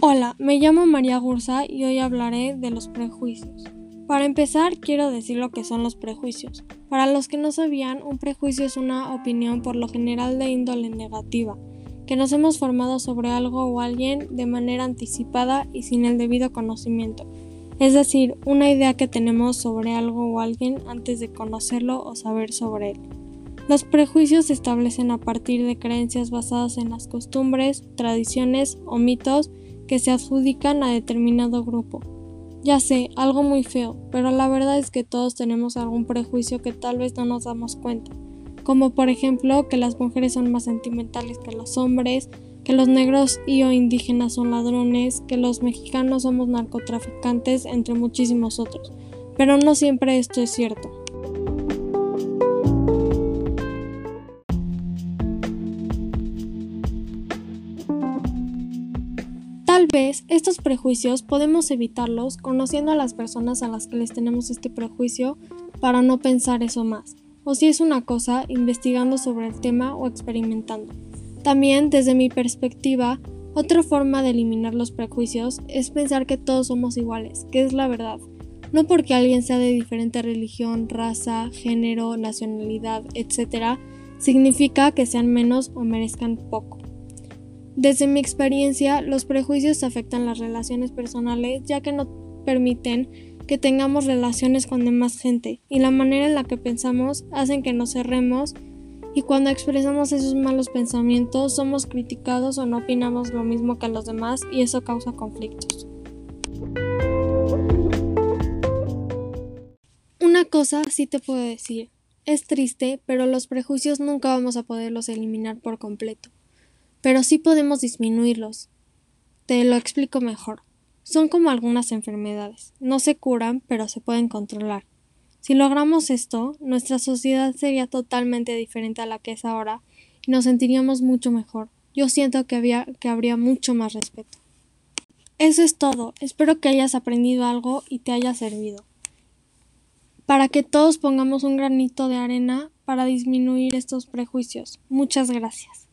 Hola, me llamo María Gursa y hoy hablaré de los prejuicios. Para empezar, quiero decir lo que son los prejuicios. Para los que no sabían, un prejuicio es una opinión por lo general de índole negativa, que nos hemos formado sobre algo o alguien de manera anticipada y sin el debido conocimiento. Es decir, una idea que tenemos sobre algo o alguien antes de conocerlo o saber sobre él. Los prejuicios se establecen a partir de creencias basadas en las costumbres, tradiciones o mitos que se adjudican a determinado grupo. Ya sé, algo muy feo, pero la verdad es que todos tenemos algún prejuicio que tal vez no nos damos cuenta, como por ejemplo que las mujeres son más sentimentales que los hombres, que los negros y o indígenas son ladrones, que los mexicanos somos narcotraficantes, entre muchísimos otros. Pero no siempre esto es cierto. Tal vez estos prejuicios podemos evitarlos conociendo a las personas a las que les tenemos este prejuicio para no pensar eso más, o si es una cosa, investigando sobre el tema o experimentando. También, desde mi perspectiva, otra forma de eliminar los prejuicios es pensar que todos somos iguales, que es la verdad. No porque alguien sea de diferente religión, raza, género, nacionalidad, etc., significa que sean menos o merezcan poco. Desde mi experiencia, los prejuicios afectan las relaciones personales ya que no permiten que tengamos relaciones con demás gente y la manera en la que pensamos hacen que nos cerremos y cuando expresamos esos malos pensamientos somos criticados o no opinamos lo mismo que los demás y eso causa conflictos. Una cosa sí te puedo decir, es triste, pero los prejuicios nunca vamos a poderlos eliminar por completo pero sí podemos disminuirlos. Te lo explico mejor. Son como algunas enfermedades. No se curan, pero se pueden controlar. Si logramos esto, nuestra sociedad sería totalmente diferente a la que es ahora y nos sentiríamos mucho mejor. Yo siento que, había, que habría mucho más respeto. Eso es todo. Espero que hayas aprendido algo y te haya servido. Para que todos pongamos un granito de arena para disminuir estos prejuicios. Muchas gracias.